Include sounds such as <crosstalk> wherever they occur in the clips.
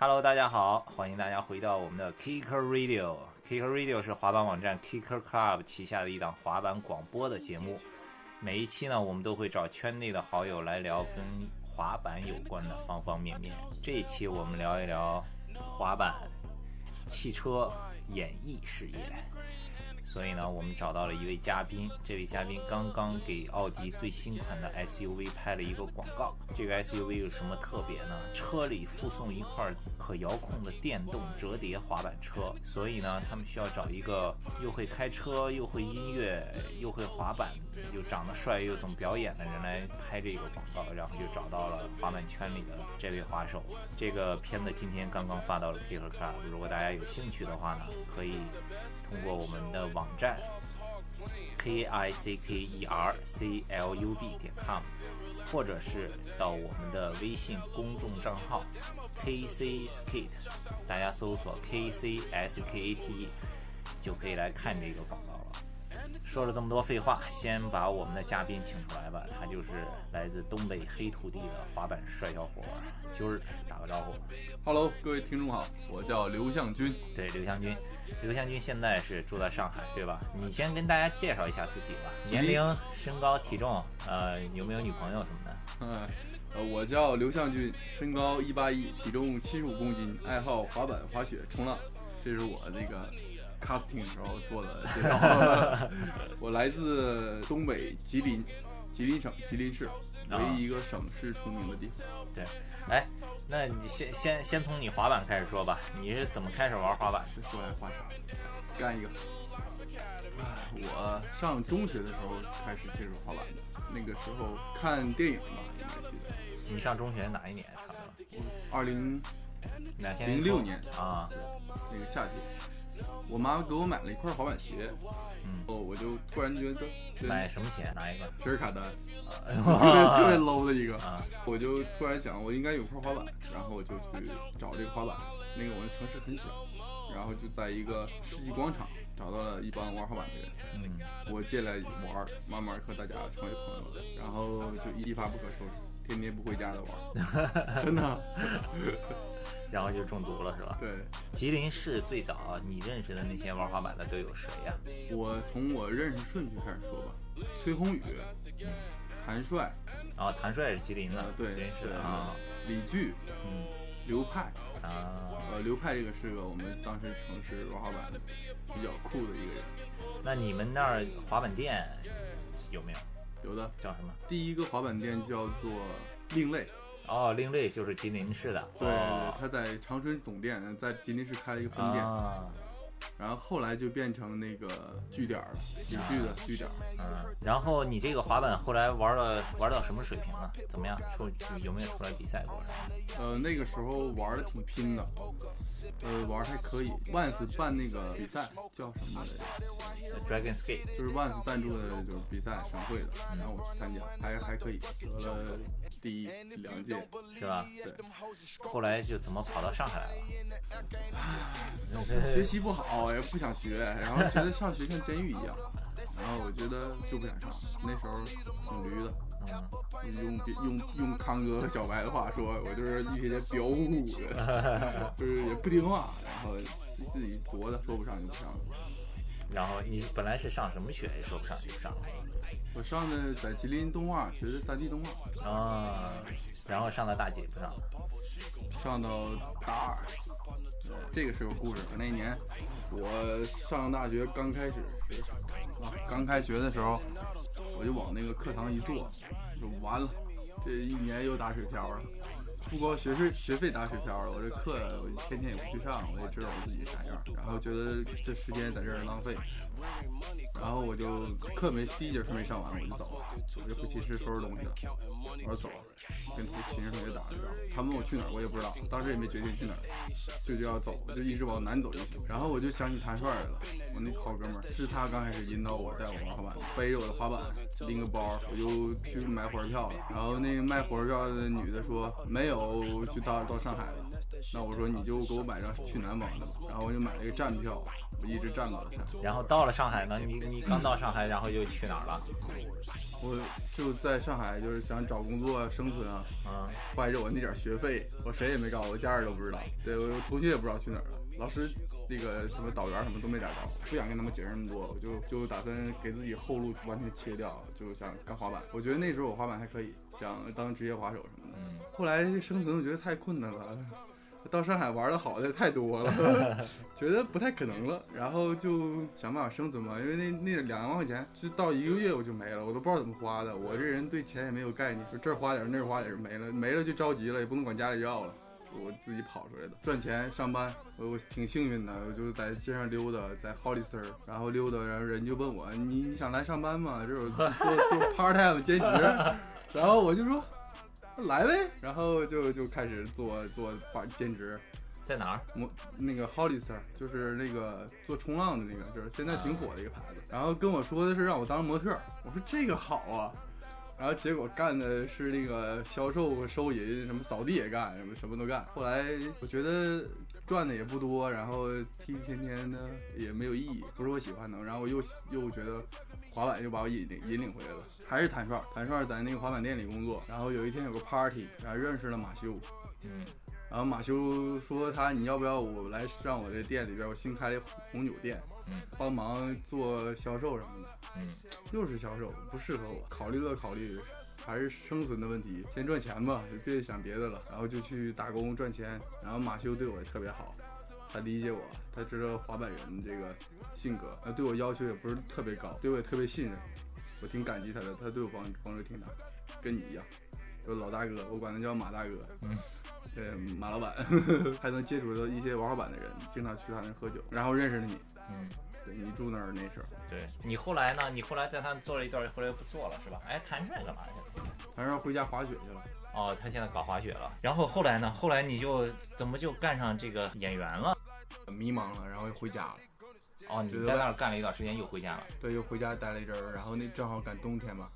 Hello，大家好，欢迎大家回到我们的 Kicker Radio。Kicker Radio 是滑板网站 Kicker Club 旗下的一档滑板广播的节目。每一期呢，我们都会找圈内的好友来聊跟滑板有关的方方面面。这一期我们聊一聊滑板、汽车、演艺事业。所以呢，我们找到了一位嘉宾。这位嘉宾刚刚给奥迪最新款的 SUV 拍了一个广告。这个 SUV 有什么特别呢？车里附送一块可遥控的电动折叠滑板车。所以呢，他们需要找一个又会开车、又会音乐、又会滑板、又长得帅又懂表演的人来拍这个广告。然后就找到了滑板圈里的这位滑手。这个片子今天刚刚发到了 Kicker Club。如果大家有兴趣的话呢，可以通过我们的网站 k i c k e r c l u b 点 com，或者是到我们的微信公众账号 k c skate，大家搜索 k c s k a t e 就可以来看这个广告。说了这么多废话，先把我们的嘉宾请出来吧。他就是来自东北黑土地的滑板帅小伙军儿，打个招呼。Hello，各位听众好，我叫刘向军。对，刘向军，刘向军现在是住在上海，对吧？你先跟大家介绍一下自己吧，年龄、身高、体重，呃，有没有女朋友什么的？嗯，呃，我叫刘向军，身高一八一，体重七十五公斤，爱好滑板、滑雪、冲浪。这是我那个 casting 的时候做的介绍。<laughs> 我来自东北吉林，吉林省吉林市，唯一一个省市出名的地方。对，哎，那你先先先从你滑板开始说吧，你是怎么开始玩滑板？这说来话长，干一个。我上中学的时候开始接触滑板的，那个时候看电影吧，应该记得。你上中学哪一年？差不多二零零六年啊，那个夏天，我妈给我买了一块滑板鞋，嗯，哦，我就突然觉得这买什么鞋？哪一个？皮尔卡丹，特别特 <laughs> 别 low 的一个，啊，我就突然想我应该有块滑板，然后我就去找这个滑板。那个我的城市很小，然后就在一个世纪广场找到了一帮玩滑板的人，嗯，我进来玩，慢慢和大家成为朋友，然后就一发不可收拾，天天不回家的玩，<laughs> 真的，然后就中毒了是吧？对。吉林市最早你认识的那些玩滑板的都有谁呀？我从我认识顺序开始说吧，崔宏宇、谭帅、哦，谭帅是吉林的呃，对吉林市的啊，李巨、嗯刘派。啊。呃，刘派这个是个我们当时城市玩滑板比较酷的一个人，那你们那儿滑板店有没有？有的叫什么？第一个滑板店叫做另类，哦，另类就是吉林市的。对，哦、他在长春总店，在吉林市开了一个分店，啊，然后后来就变成那个据点了，李巨的据点。嗯，然后你这个滑板后来玩了玩到什么水平了？怎么样？出有没有出来比赛过？呃，那个时候玩的挺拼的，呃，玩还可以。Once 办那个比赛叫什么来着？Dragon Skate 就是 Once 赞助的，就是比赛省会的，然后我去参加，还还可以，得了第一两届。是吧？对，后来就怎么跑到上海来了？<laughs> 学习不好也不想学，然后觉得上学像监狱一样，然后我觉得就不想上。那时候挺驴的，嗯，用用用康哥和小白的话说，我就是一天天彪呼呼的，<laughs> 就是也不听话，然后自己琢的说不上就不上了。然后你本来是上什么学也说不上就不上了我上的在吉林动画学的 3D 动画，啊，然后上到大几不上了？上到大二。这个是有故事的。那年我上大学刚开始啊，刚开学的时候，我就往那个课堂一坐，就完了，这一年又打水漂了。不光学费学费打水漂了，我这课我天天也不去上，我也知道我自己啥样，然后觉得这时间在这儿浪费，然后我就课没第一节课没上完我就走了，我就回寝室收拾东西了，我说走了，跟同寝室同学打个招呼，他问我去哪儿我也不知道，当时也没决定去哪儿，就就要走，就一直往南走就行。然后我就想起谭帅来了，我那好哥们儿是他刚开始引导我带我玩滑板，背着我的滑板拎个包，我就去买火车票了。然后那个卖火车票的女的说没有就到到上海了，那我说你就给我买张去南方的吧，然后我就买了一个站票，我一直站到了上海。然后到了上海呢，你你刚到上海，然后又去哪儿了？<laughs> 我就在上海，就是想找工作啊，生存啊，嗯，<laughs> 怀着我那点学费，我谁也没告诉我，家人都不知道，对我同学也不知道去哪儿了，老师那个什么导员什么都没找着，不想跟他们解释那么多，我就就打算给自己后路完全切掉，就想干滑板。我觉得那时候我滑板还可以，想当职业滑手什么的。嗯，后来生存我觉得太困难了，到上海玩的好的太多了，<laughs> 觉得不太可能了，然后就想办法生存嘛。因为那那两万块钱，就到一个月我就没了，我都不知道怎么花的。我这人对钱也没有概念，就这儿花点儿那儿花点儿没了，没了就着急了，也不能管家里要了。我自己跑出来的，赚钱上班，我我挺幸运的，我就在街上溜达，在 Hollister，然后溜达，然后人就问我，你你想来上班吗？这种做做 part time 兼职，<laughs> 然后我就说来呗，然后就就开始做做把兼职，在哪儿？我那个 Hollister 就是那个做冲浪的那个，就是现在挺火的一个牌子。然后跟我说的是让我当模特，我说这个好啊。然后结果干的是那个销售、收银，什么扫地也干，什么什么都干。后来我觉得赚的也不多，然后踢一天天的也没有意义，不是我喜欢的。然后我又又觉得滑板就把我引领引领回来了，还是谭帅，谭帅在那个滑板店里工作。然后有一天有个 party，然后认识了马修，嗯，然后马修说他你要不要我来上我这店里边，我新开了一红酒店，嗯，帮忙做销售什么的。嗯，又是销售，不适合我。考虑了考虑，还是生存的问题，先赚钱吧，就别想别的了。然后就去打工赚钱。然后马修对我也特别好，他理解我，他知道滑板人这个性格，他对我要求也不是特别高，对我也特别信任，我挺感激他的，他对我帮帮助挺大，跟你一样，有老大哥，我管他叫马大哥。嗯。<laughs> 对，马老板 <laughs> 还能接触到一些玩滑板的人，经常去他那喝酒，然后认识了你。嗯，对你住那儿那时候，对你后来呢？你后来在他做了一段，后来又不做了是吧？哎，谭帅干嘛去了？谭帅回家滑雪去了。哦，他现在搞滑雪了。然后后来呢？后来你就怎么就干上这个演员了？迷茫了，然后又回家了。哦，你在那儿干了一段时间，又回家了。对，又回家待了一阵儿，然后那正好赶冬天嘛，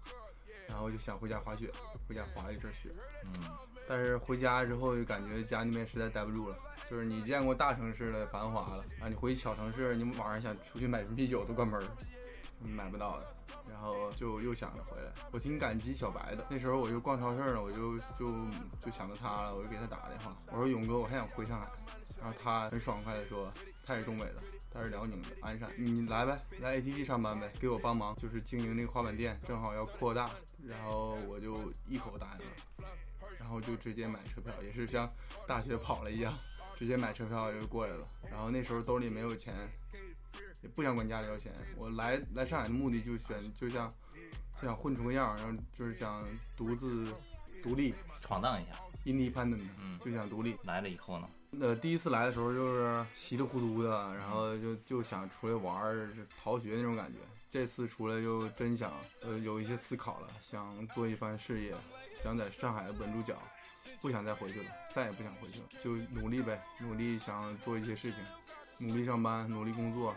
然后就想回家滑雪，回家滑了一阵雪。嗯。但是回家之后就感觉家那边实在待不住了，就是你见过大城市的繁华了啊，你回小城市，你晚上想出去买瓶啤酒都关门儿，买不到的。然后就又想着回来，我挺感激小白的。那时候我就逛超市了，我就就就想到他了，我就给他打个电话，我说勇哥，我还想回上海。然后他很爽快的说，他也是东北的，他是辽宁的鞍山，你来呗，来 ATG 上班呗，给我帮忙，就是经营那个滑板店，正好要扩大，然后我就一口答应了。然后就直接买车票，也是像大学跑了一样，直接买车票就过来了。然后那时候兜里没有钱，也不想管家里要钱。我来来上海的目的就选，就像就想混出个样，然后就是想独自独立闯荡一下，independent，嗯，就想独立。来了以后呢？呃，第一次来的时候就是稀里糊涂的，然后就就想出来玩儿、逃学那种感觉。这次出来就真想，呃，有一些思考了，想做一番事业，想在上海稳住脚，不想再回去了，再也不想回去了，就努力呗，努力想做一些事情，努力上班，努力工作，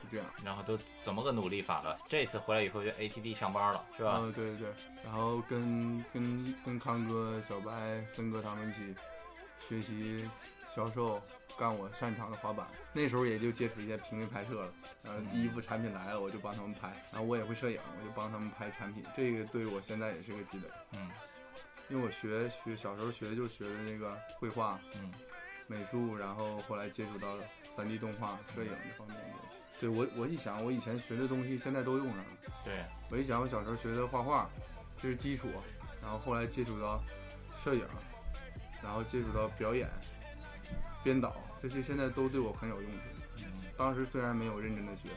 就这样。然后都怎么个努力法了？这次回来以后就 ATD 上班了，是吧？嗯，对对对。然后跟跟跟康哥、小白、森哥他们一起学习销售。干我擅长的滑板，那时候也就接触一些平面拍摄了。然后衣服产品来了，我就帮他们拍。然后我也会摄影，我就帮他们拍产品。这个对我现在也是个积累。嗯，因为我学学小时候学就学的那个绘画，嗯，美术，然后后来接触到三 D 动画、摄影这方面的东西。所以我我一想，我以前学的东西现在都用上了。对，我一想，我小时候学的画画，这是基础。然后后来接触到摄影，然后接触到表演、编导。这些现在都对我很有用处。当时虽然没有认真的学，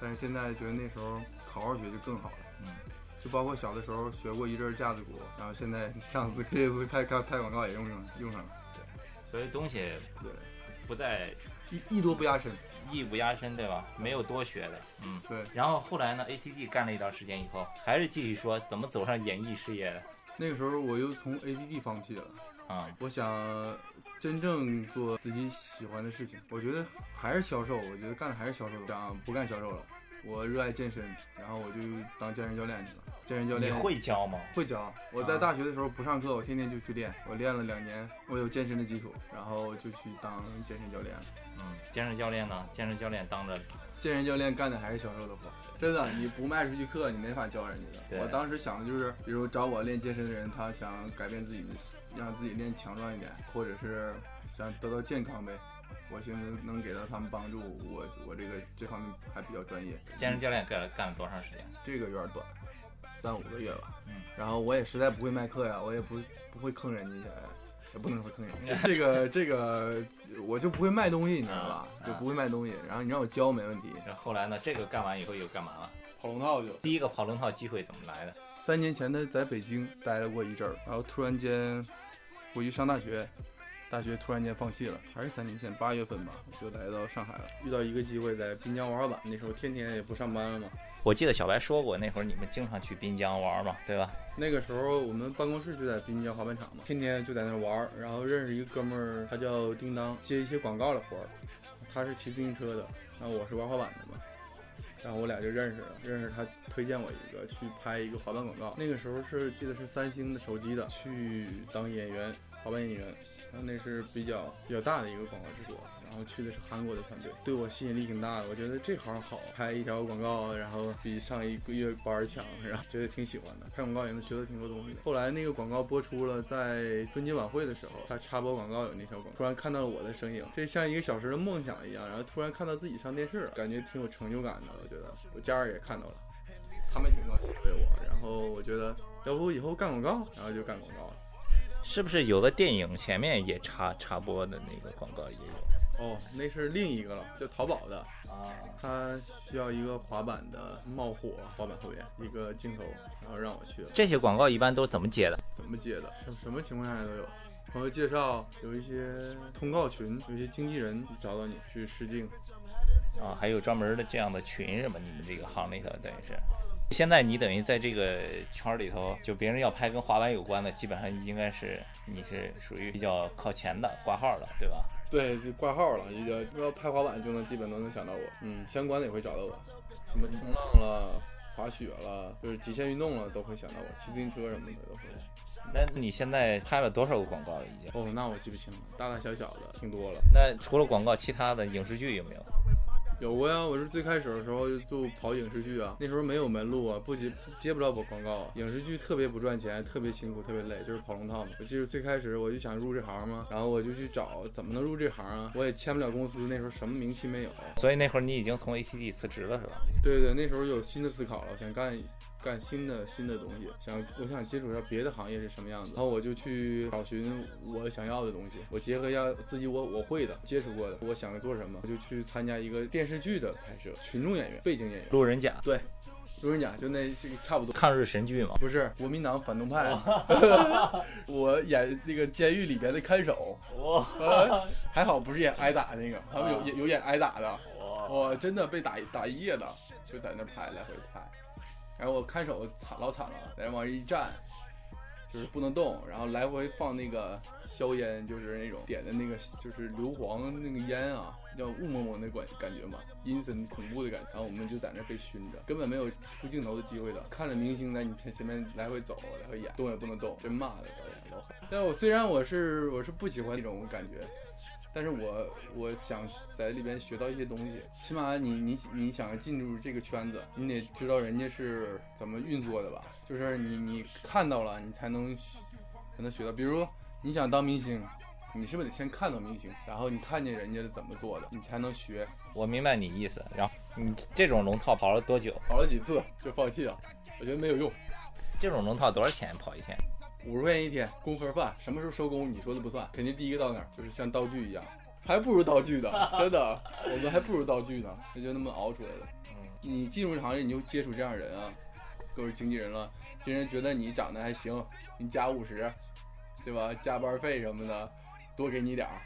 但是现在觉得那时候好好学就更好了。嗯，就包括小的时候学过一阵架子鼓，然后现在上次这次开开拍广告也用上用上了。对，所以东西对不在艺艺多不压身，艺不压身，对吧？没有多学的。嗯，对。然后后来呢？ATG 干了一段时间以后，还是继续说怎么走上演艺事业的。那个时候我又从 ATG 放弃了。啊，我想。真正做自己喜欢的事情，我觉得还是销售。我觉得干的还是销售，想不干销售了，我热爱健身，然后我就当健身教练去了。健身教练你会教吗？会教。我在啊大学的时候不上课，我天天就去练。我练了两年，我有健身的基础，然后就去当健身教练了。嗯，健身教练呢？健身教练当着健身教练干的还是销售的活，真的，你不卖出去课，你没法教人家的。我当时想的就是，比如找我练健身的人，他想改变自己的，让自己练强壮一点，或者是想得到健康呗。我寻思能给到他们帮助，我我这个这方面还比较专业。健身教练干了干了多长时间？这个有点短，三五个月吧。嗯，然后我也实在不会卖课呀，我也不不会坑人家，也不能说坑人家。<laughs> 这个这个我就不会卖东西，你知道吧？啊就不会卖东西。然后你让我教没问题，然后后来呢？这个干完以后又干嘛了？跑龙套就。第一个跑龙套机会怎么来的？三年前他在北京待了过一阵儿，然后突然间回去上大学，大学突然间放弃了，还是三年前八月份吧，我就来到上海了。遇到一个机会，在滨江玩滑板，那时候天天也不上班了嘛。我记得小白说过，那会儿你们经常去滨江玩嘛，对吧？那个时候我们办公室就在滨江滑板场嘛，天天就在那玩儿，然后认识一个哥们儿，他叫叮当，接一些广告的活儿，他是骑自行车的，然后我是玩滑板的嘛。然后我俩就认识了，认识他推荐我一个去拍一个滑板广告。那个时候是记得是三星的手机的，去当演员，滑板演员。然后那是比较比较大的一个广告制作，然后去的是韩国的团队，对我吸引力挺大的。我觉得这行好，拍一条广告，然后比上一个月班强，然后觉得挺喜欢的。拍广告也能学到挺多东西的。后来那个广告播出了，在春节晚会的时候，他插播广告有那条广告，突然看到了我的身影，这像一个小时的梦想一样。然后突然看到自己上电视了，感觉挺有成就感的。我觉得我家人也看到了，他们挺高兴为我。然后我觉得要不以后干广告，然后就干广告了。是不是有的电影前面也插插播的那个广告也有哦，那是另一个了，叫淘宝的，啊？他需要一个滑板的冒火滑板会员一个镜头，然后让我去了。这些广告一般都怎么接的？怎么接的？什什么情况下都有。朋友介绍，有一些通告群，有一些经纪人找到你去试镜。啊，还有专门的这样的群什么？你们这个行里头等于是。现在你等于在这个圈里头，就别人要拍跟滑板有关的，基本上应该是你是属于比较靠前的挂号的，对吧？对，就挂号了，一个要拍滑板就能基本都能想到我。嗯，相关的也会找到我，什么冲浪了、滑雪了，就是极限运动了都会想到我，骑自行车什么的都会。那你现在拍了多少个广告了？已经？哦，那我记不清了，大大小小的挺多了。那除了广告，其他的影视剧有没有？有过呀，我是最开始的时候就跑影视剧啊，那时候没有门路啊，不接接不了广广告啊。影视剧特别不赚钱，特别辛苦，特别累，就是跑龙套嘛。我记得最开始我就想入这行嘛，然后我就去找怎么能入这行啊，我也签不了公司，那时候什么名气没有。所以那会儿你已经从 ATD 辞职了是吧？对对，那时候有新的思考了，我想干干新的新的东西，想我想接触一下别的行业是什么样子，然后我就去找寻我想要的东西，我结合一下自己我我会的、接触过的，我想做什么，我就去参加一个电视剧的拍摄，群众演员、背景演员，路人甲，对，路人甲就那这个差不多。抗日神剧嘛。不是国民党反动派，<laughs> 我演那个监狱里边的看守，哇呃还好不是演挨打那个，他们有有演挨打的，哇！我真的被打打一夜的，就在那拍来回拍，然后我看守惨老惨了，在那往这一站，就是不能动，然后来回放那个硝烟，就是那种点的那个就是硫磺那个烟啊，叫雾蒙蒙的感感觉嘛，阴森恐怖的感觉。然后我们就在那被熏着，根本没有出镜头的机会的，看着明星在你前前面来回走，来回演，动也不能动，真骂的导演老狠。但我虽然我是我是不喜欢那种感觉。但是我我想在里边学到一些东西，起码你你你想进入这个圈子，你得知道人家是怎么运作的吧？就是你你看到了，你才能学才能学到。比如你想当明星，你是不是得先看到明星，然后你看见人家是怎么做的，你才能学。我明白你意思。然后你这种龙套跑了多久？跑了几次就放弃了，我觉得没有用。这种龙套多少钱跑一天？五十块钱一天，工盒饭，什么时候收工你说的不算，肯定第一个到那儿，就是像道具一样，还不如道具呢，真的，我们还不如道具呢，那就那么熬出来的。嗯，你进入这行业，你就接触这样的人啊，都是经纪人了，经纪人觉得你长得还行，你加五十，对吧？加班费什么的，多给你点儿，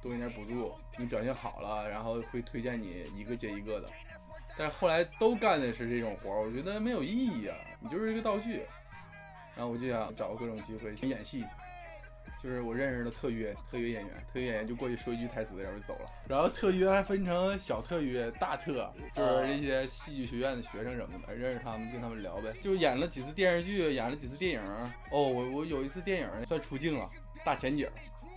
多给你点补助，你表现好了，然后会推荐你一个接一个的。但是后来都干的是这种活儿，我觉得没有意义啊，你就是一个道具。然后我就想找各种机会去演戏，就是我认识的特约特约演员，特约演员就过去说一句台词，然后就走了。然后特约还分成小特约、大特，就是这些戏剧学院的学生什么的，认识他们跟他们聊呗。就演了几次电视剧，演了几次电影。哦，我我有一次电影算出镜了，大前景，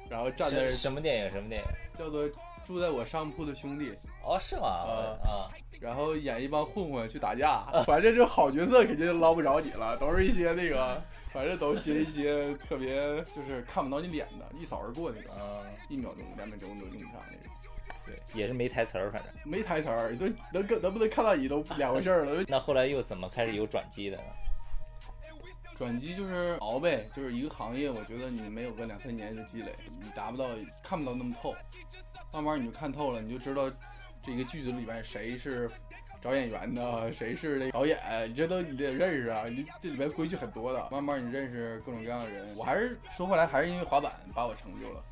然后站在什么电影？什么电影？叫做住在我上铺的兄弟。哦，是吗？啊。然后演一帮混混去打架，反正这好角色肯定捞不着你了，都是一些那个，反正都接一些特别就是看不到你脸的，一扫而过那种，一秒钟、两秒钟都用不上那种。对，也是没台词儿，反正没台词儿，都能能能不能看到你都两回事儿了。<laughs> 那后来又怎么开始有转机的呢？转机就是熬呗，就是一个行业，我觉得你没有个两三年的积累，你达不到看不到那么透，慢慢你就看透了，你就知道。这个剧组里面谁是找演员的，谁是那导演，你这都你得认识啊！你这里面规矩很多的，慢慢你认识各种各样的人。我还是说回来，还是因为滑板把我成就了。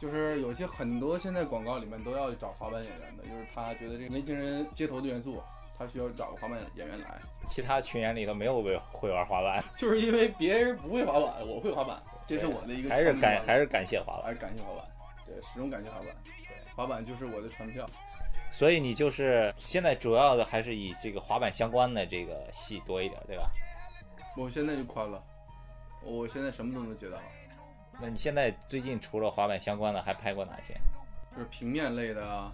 就是有些很多现在广告里面都要找滑板演员的，就是他觉得这个年轻人街头的元素，他需要找个滑板演员来。其他群演里头没有会会玩滑板，<laughs> 就是因为别人不会滑板，我会滑板，这是我的一个。还是感还是感谢滑板，还是感谢滑板，对，始终感谢滑板。滑板就是我的传票。所以你就是现在主要的还是以这个滑板相关的这个戏多一点，对吧？我现在就宽了，我现在什么都能接到。那你现在最近除了滑板相关的，还拍过哪些？就是平面类的啊，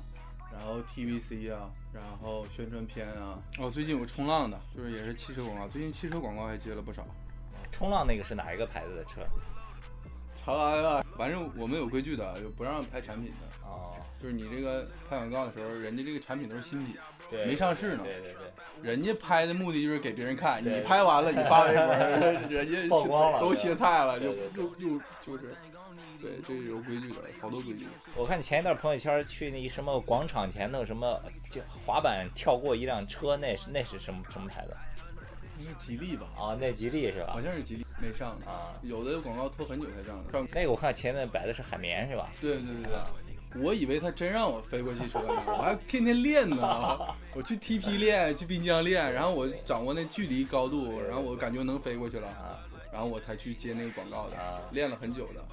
然后 TVC 啊，然后宣传片啊。哦，最近有冲浪的，就是也是汽车广告，最近汽车广告还接了不少。冲浪那个是哪一个牌子的车？长安啊，反正我们有规矩的，就不让拍产品的。哦。就是你这个拍广告的时候，人家这个产品都是新品，没上市呢。对对对，人家拍的目的就是给别人看，你拍完了你发微博，人家 <laughs> 曝光了，都歇菜了，就就就就是，对，这是有规矩的，好多规矩。我看前一段朋友圈去那什么广场前头什么就滑板跳过一辆车，那是那是什么什么牌子？那吉利吧？啊，那吉利是吧？好像是吉利，没上啊。有的广告拖很久才上。上那个我看前面摆的是海绵是吧？对对对对。我以为他真让我飞过去车呢，<laughs> 我还天天练呢。我去 TP 练，去滨江练，然后我掌握那距离高度，然后我感觉能飞过去了，然后我才去接那个广告的，练了很久的。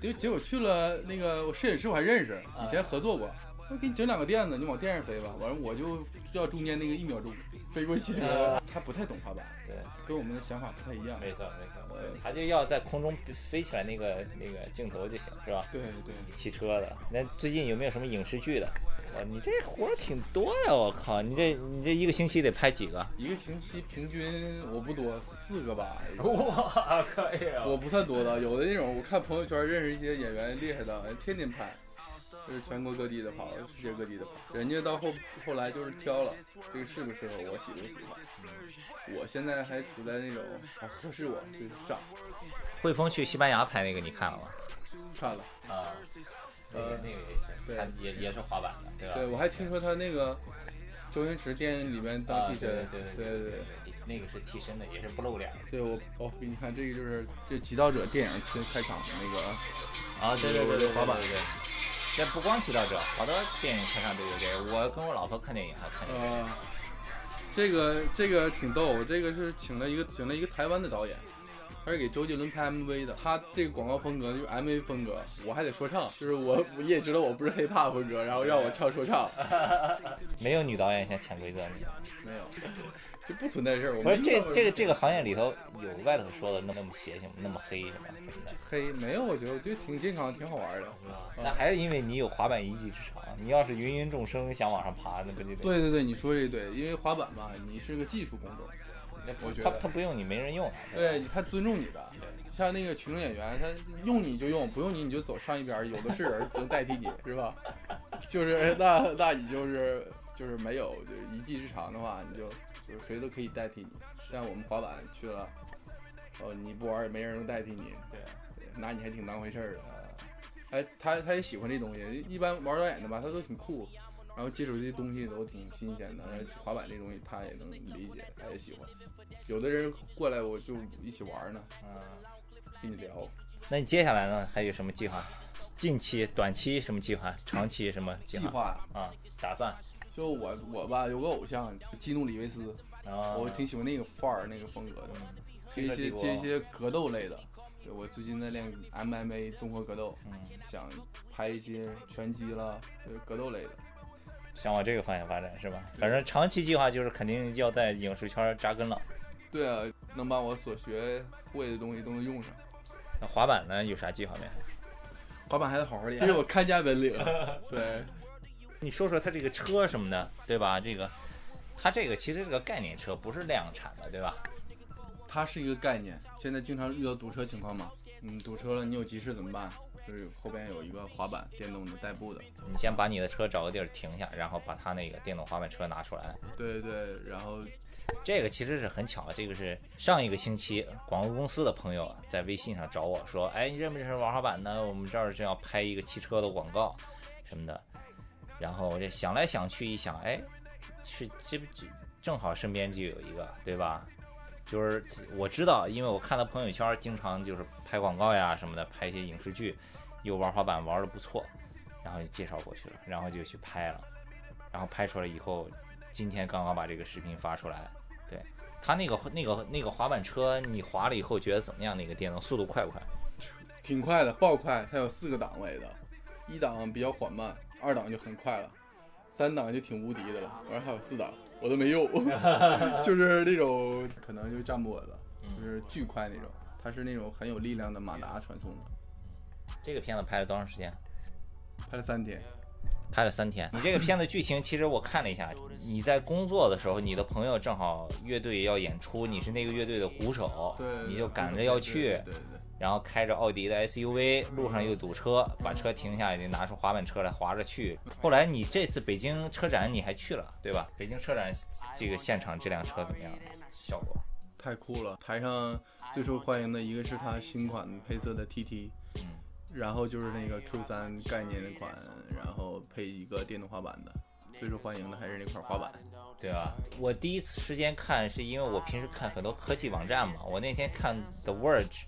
结结果去了那个我摄影师我还认识，以前合作过。我给你整两个垫子，你往垫上飞吧。完了我就知道中间那个一秒钟飞过汽车，他不太懂滑板，对，跟我们的想法不太一样。没错没错，他就要在空中飞起来那个那个镜头就行，是吧？对对。汽车的，那最近有没有什么影视剧的？哇，你这活儿挺多呀！我靠，你这你这一个星期得拍几个？一个星期平均我不多，四个吧。<laughs> 哇，可以啊！我不算多的，有的那种我看朋友圈认识一些演员厉害的，天天拍。就是全国各地的跑，世界各地的跑，人家到后后来就是挑了这个适不适合我，喜不喜欢。我现在还处在那种啊合适我就上。汇丰去西班牙拍那个你看了吗？看了啊，那个那个也行，对，也也是滑板的，对吧？对，我还听说他那个周星驰电影里面当替身，对对对对对，那个是替身的，也是不露脸。对我哦，给你看这个就是这《极道者》电影开开场的那个啊，对对对对，滑板对。这不光提到这，好多电影开场都有这个。我跟我老婆看电影还看这个。这个这个挺逗，这个是请了一个请了一个台湾的导演，他是给周杰伦拍 MV 的。他这个广告风格就是 MV 风格，我还得说唱，就是我你也知道我不是 hiphop 风格，然后让我唱说唱。<laughs> 没有女导演想潜规则你？没有。就不存在事儿。不是这这个这个行业里头有外头说的那么邪性，那么黑什么什么的。黑没有，我觉得我觉得挺健康，挺好玩的。那还是因为你有滑板一技之长。你要是芸芸众生想往上爬，那不就得？对对对，你说这对，因为滑板嘛，你是个技术工种。我觉得他他不用你没人用。对，他尊重你的。像那个群众演员，他用你就用，不用你你就走上一边，有的是人能代替你，是吧？<laughs> 就是那那你就是就是没有就一技之长的话，你就。就是谁都可以代替你，像我们滑板去了，哦，你不玩也没人能代替你，对，拿你还挺当回事儿的。哎，他他也喜欢这东西，一般玩导演的吧，他都挺酷，然后接触这些东西都挺新鲜的。滑板这东西他也能理解，他也喜欢。有的人过来我就一起玩呢，啊，跟你聊。那你接下来呢？还有什么计划？近期、短期什么计划？长期什么计划？计划啊，打算。就我我吧，有个偶像，基努里维斯，我挺喜欢那个范儿那个风格的，接一些接一些格斗类的，对我最近在练 MMA 综合格斗，嗯，想拍一些拳击啦，就是格斗类的。想往这个方向发展是吧？反正长期计划就是肯定要在影视圈扎根了。对啊，能把我所学会的东西都能用上。那滑板呢？有啥计划没？滑板还得好好练，这是我看家本领。<laughs> 对，你说说它这个车什么的，对吧？这个，它这个其实是个概念车，不是量产的，对吧？它是一个概念。现在经常遇到堵车情况嘛，嗯，堵车了，你有急事怎么办？就是后边有一个滑板，电动的代步的。你先把你的车找个地儿停下，然后把他那个电动滑板车拿出来。对对，然后这个其实是很巧，这个是上一个星期广告公司的朋友在微信上找我说：“哎，你认不认识玩滑板呢？我们这儿正要拍一个汽车的广告什么的。”然后我就想来想去一想，哎，是这不正好身边就有一个，对吧？就是我知道，因为我看他朋友圈经常就是拍广告呀什么的，拍一些影视剧，又玩滑板玩的不错，然后就介绍过去了，然后就去拍了，然后拍出来以后，今天刚刚把这个视频发出来。对他那个那个那个滑板车，你滑了以后觉得怎么样？那个电动速度快不快？挺快的，爆快。它有四个档位的，一档比较缓慢，二档就很快了，三档就挺无敌的了，完了还有四档。我都没用，<laughs> <laughs> 就是那种可能就站不稳了，就是巨快那种。它是那种很有力量的马达传送的。这个片子拍了多长时间？拍了三天。拍了三天。你这个片子剧情其实我看了一下，你在工作的时候，你的朋友正好乐队要演出，你是那个乐队的鼓手，对，你就赶着要去，对对对。然后开着奥迪的 SUV，路上又堵车，把车停下，就拿出滑板车来滑着去。后来你这次北京车展你还去了，对吧？北京车展这个现场这辆车怎么样？效果太酷了！台上最受欢迎的一个是他新款配色的 TT，嗯，然后就是那个 Q 三概念款，然后配一个电动滑板的，最受欢迎的还是那块滑板，对啊？我第一次时间看是因为我平时看很多科技网站嘛，我那天看 The Verge。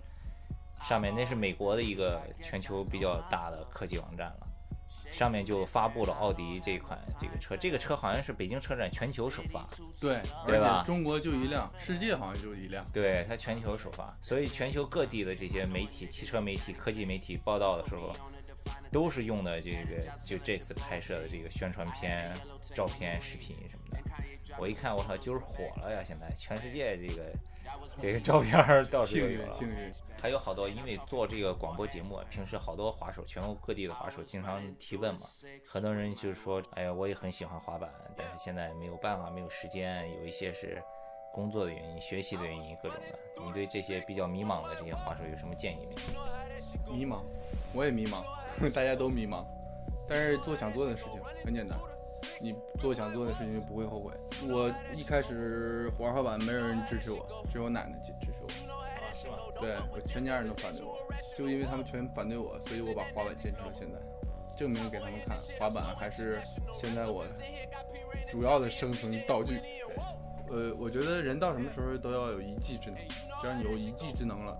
上面那是美国的一个全球比较大的科技网站了，上面就发布了奥迪这款这个车，这个车好像是北京车展全球首发，对对吧？中国就一辆，世界好像就一辆，对，它全球首发，所以全球各地的这些媒体、汽车媒体、科技媒体报道的时候，都是用的这个就这次拍摄的这个宣传片、照片、视频什么的。我一看，我操，就是火了呀！现在全世界这个。这个照片倒是幸运，幸运。还有好多，因为做这个广播节目，平时好多滑手，全国各地的滑手经常提问嘛。很多人就是说，哎呀，我也很喜欢滑板，但是现在没有办法，没有时间。有一些是工作的原因、学习的原因，各种的。你对这些比较迷茫的这些滑手有什么建议没？迷茫，我也迷茫，<laughs> 大家都迷茫。但是做想做的事情很简单。你做想做的事情就不会后悔。我一开始玩滑板，没有人支持我，只有我奶奶支支持我。啊，是吗？对我全家人都反对我，就因为他们全反对我，所以我把滑板坚持到现在，证明给他们看，滑板还是现在我主要的生存道具。呃，我觉得人到什么时候都要有一技之能，只要你有一技之能了。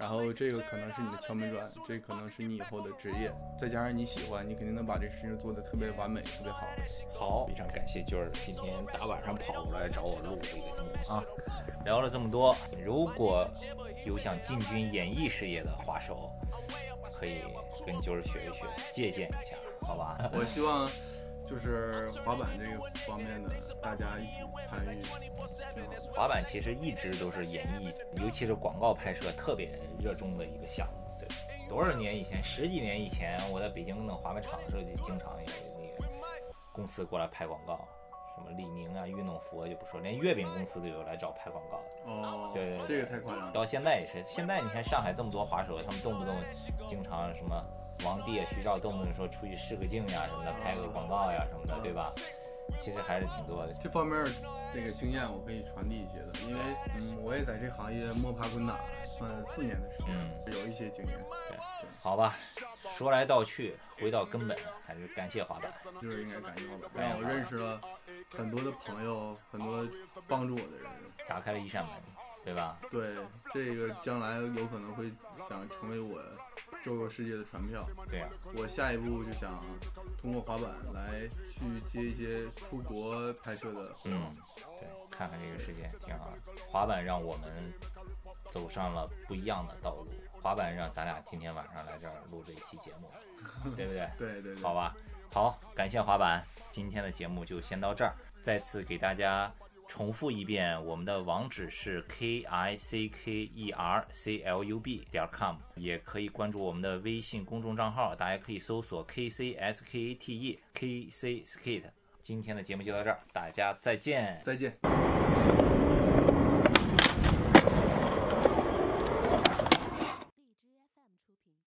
然后这个可能是你的敲门砖，这可能是你以后的职业，再加上你喜欢，你肯定能把这事情做得特别完美，特别好。好，非常感谢，就是今天大晚上跑过来找我录这个节目啊，聊了这么多，如果有想进军演艺事业的滑手，可以跟就是学一学，借鉴一下，好吧？我希望。就是滑板这个方面的，大家一起参与，挺好。滑板其实一直都是演艺，尤其是广告拍摄特别热衷的一个项目。对，多少年以前，十几年以前，我在北京弄滑板厂的时候，就经常有那个公司过来拍广告，什么李宁啊、运动服就不说，连月饼公司都有来找拍广告的。哦，对对，这个太夸张了。到现在也是，现在你看上海这么多滑手，他们动不动经常什么。王帝啊，徐照动不动说出去试个镜呀什么的，拍个广告呀什么的，对吧？其实还是挺多的。这方面这个经验我可以传递一些的，因为嗯，我也在这行业摸爬滚打算四年的时间，有一些经验。对，好吧，说来道去，回到根本，还是感谢滑板，就是应该感谢滑板，让我认识了很多的朋友，很多帮助我的人，打开了一扇门，对吧？对，这个将来有可能会想成为我。周游世界的船票，对呀，我下一步就想通过滑板来去接一些出国拍摄的，嗯，对，看看这个世界挺好的。滑板让我们走上了不一样的道路。滑板让咱俩今天晚上来这儿录这一期节目，<laughs> 对不对？对对对，好吧，好，感谢滑板，今天的节目就先到这儿。再次给大家重复一遍，我们的网址是 k i c k e r c l u b 点 com，也可以关注我们的微信公众账号，大家可以搜索 k c s k a t e k c skate。今天的节目就到这儿，大家再见。再见。